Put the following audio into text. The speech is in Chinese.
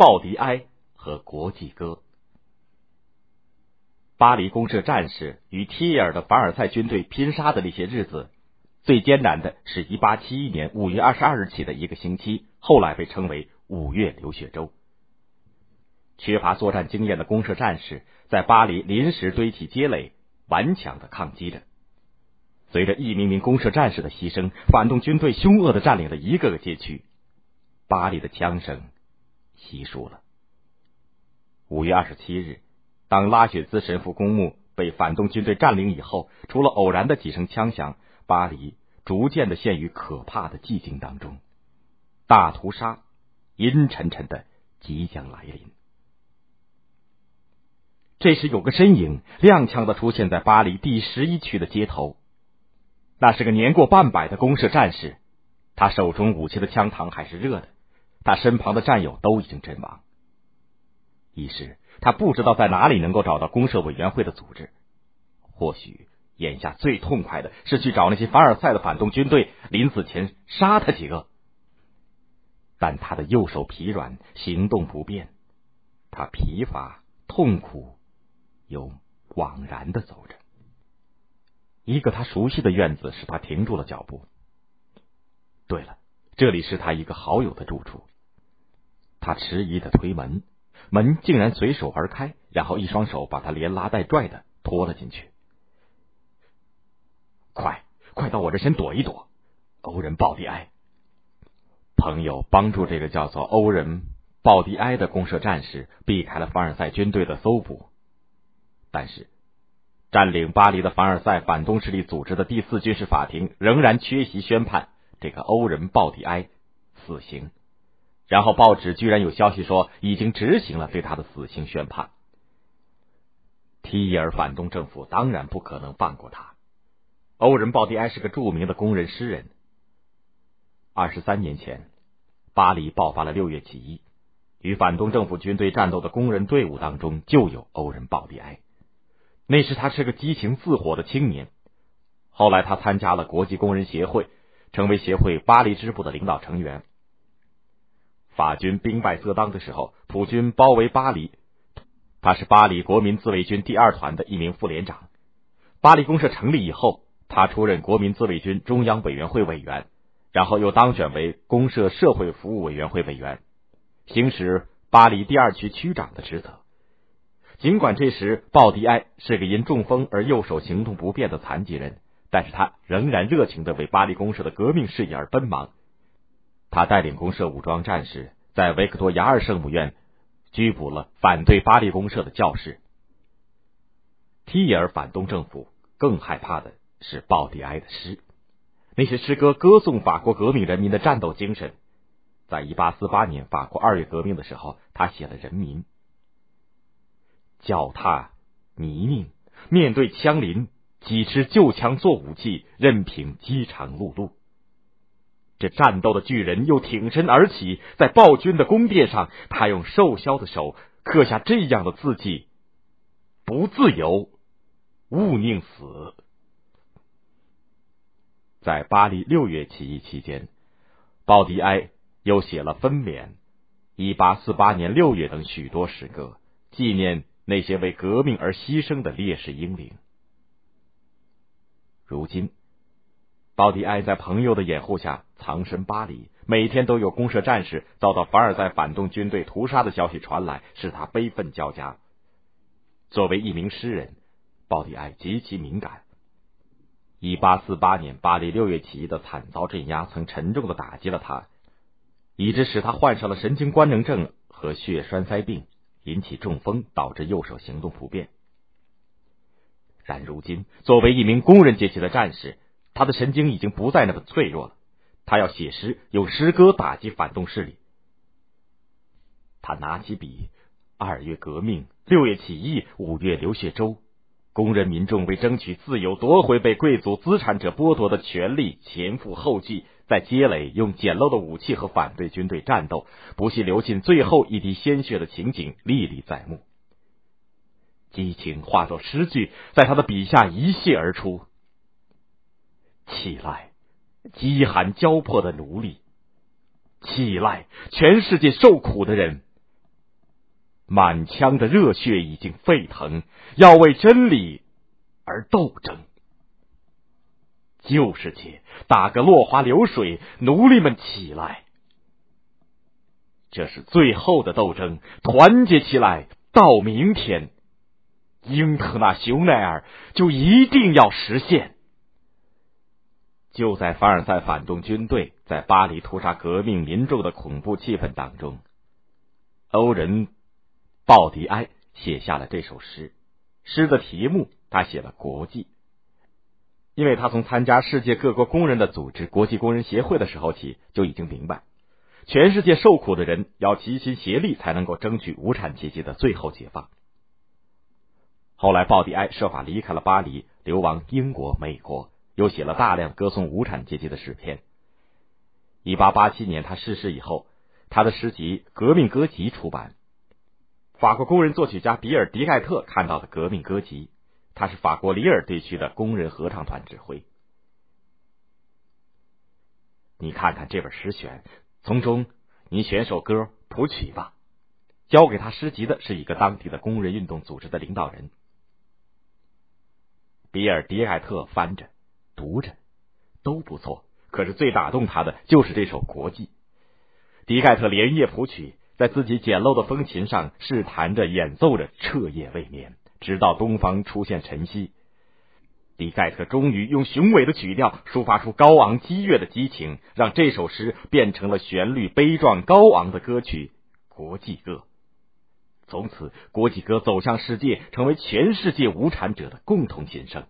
鲍迪埃和国际歌。巴黎公社战士与提尔的凡尔赛军队拼杀的那些日子，最艰难的是一八七一年五月二十二日起的一个星期，后来被称为五月流血周。缺乏作战经验的公社战士在巴黎临时堆起街垒，顽强的抗击着。随着一名名公社战士的牺牲，反动军队凶恶的占领了一个个街区，巴黎的枪声稀疏了。五月二十七日。当拉雪兹神父公墓被反动军队占领以后，除了偶然的几声枪响，巴黎逐渐的陷于可怕的寂静当中。大屠杀阴沉沉的即将来临。这时，有个身影踉跄的出现在巴黎第十一区的街头，那是个年过半百的公社战士，他手中武器的枪膛还是热的，他身旁的战友都已经阵亡。一时。他不知道在哪里能够找到公社委员会的组织，或许眼下最痛快的是去找那些凡尔赛的反动军队，临死前杀他几个。但他的右手疲软，行动不便，他疲乏、痛苦又惘然的走着。一个他熟悉的院子使他停住了脚步。对了，这里是他一个好友的住处。他迟疑的推门。门竟然随手而开，然后一双手把他连拉带拽的拖了进去。快，快到我这先躲一躲！欧仁·鲍迪埃朋友帮助这个叫做欧仁·鲍迪埃的公社战士避开了凡尔赛军队的搜捕，但是占领巴黎的凡尔赛反动势力组织的第四军事法庭仍然缺席宣判这个欧仁·鲍迪埃死刑。然后报纸居然有消息说，已经执行了对他的死刑宣判。提尔反动政府当然不可能放过他。欧仁·鲍迪埃是个著名的工人诗人。二十三年前，巴黎爆发了六月起义，与反动政府军队战斗的工人队伍当中就有欧仁·鲍迪埃。那时他是个激情似火的青年。后来他参加了国际工人协会，成为协会巴黎支部的领导成员。法军兵败色当的时候，普军包围巴黎。他是巴黎国民自卫军第二团的一名副连长。巴黎公社成立以后，他出任国民自卫军中央委员会委员，然后又当选为公社社会服务委员会委员，行使巴黎第二区区长的职责。尽管这时鲍迪埃是个因中风而右手行动不便的残疾人，但是他仍然热情的为巴黎公社的革命事业而奔忙。他带领公社武装战士在维克多雅尔圣母院拘捕了反对巴黎公社的教士。提尔反动政府更害怕的是鲍迪埃的诗，那些诗歌歌颂法国革命人民的战斗精神。在一八四八年法国二月革命的时候，他写了《人民》，脚踏泥泞，面对枪林，几持旧枪做武器，任凭饥肠辘辘。这战斗的巨人又挺身而起，在暴君的宫殿上，他用瘦削的手刻下这样的字迹：“不自由，勿宁死。”在巴黎六月起义期间，鲍迪埃又写了《分娩》《一八四八年六月》等许多诗歌，纪念那些为革命而牺牲的烈士英灵。如今。鲍迪埃在朋友的掩护下藏身巴黎，每天都有公社战士遭到凡尔赛反动军队屠杀的消息传来，使他悲愤交加。作为一名诗人，鲍迪埃极其敏感。一八四八年巴黎六月起义的惨遭镇压，曾沉重的打击了他，以致使他患上了神经官能症和血栓塞病，引起中风，导致右手行动不便。但如今，作为一名工人阶级的战士，他的神经已经不再那么脆弱了，他要写诗，用诗歌打击反动势力。他拿起笔，二月革命，六月起义，五月流血周，工人民众为争取自由，夺回被贵族资产者剥夺的权利，前赴后继，在街垒用简陋的武器和反对军队战斗，不惜流尽最后一滴鲜血的情景历历在目。激情化作诗句，在他的笔下一泻而出。起来，饥寒交迫的奴隶！起来，全世界受苦的人！满腔的热血已经沸腾，要为真理而斗争。旧世界打个落花流水，奴隶们起来！这是最后的斗争，团结起来，到明天，英特纳雄耐尔就一定要实现。就在凡尔赛反动军队在巴黎屠杀革命民众的恐怖气氛当中，欧仁·鲍迪埃写下了这首诗。诗的题目他写了“国际”，因为他从参加世界各国工人的组织国际工人协会的时候起，就已经明白，全世界受苦的人要齐心协力，才能够争取无产阶级的最后解放。后来，鲍迪埃设法离开了巴黎，流亡英国、美国。又写了大量歌颂无产阶级的诗篇。一八八七年，他逝世以后，他的诗集《革命歌集》出版。法国工人作曲家比尔·迪盖特看到了《革命歌集》，他是法国里尔地区的工人合唱团指挥。你看看这本诗选，从中你选首歌谱曲吧。交给他诗集的是一个当地的工人运动组织的领导人。比尔·迪盖特翻着。读着都不错，可是最打动他的就是这首《国际》。迪盖特连夜谱曲，在自己简陋的风琴上试弹着、演奏着，彻夜未眠，直到东方出现晨曦。迪盖特终于用雄伟的曲调抒发出高昂激越的激情，让这首诗变成了旋律悲壮高昂的歌曲《国际歌》。从此，《国际歌》走向世界，成为全世界无产者的共同心声。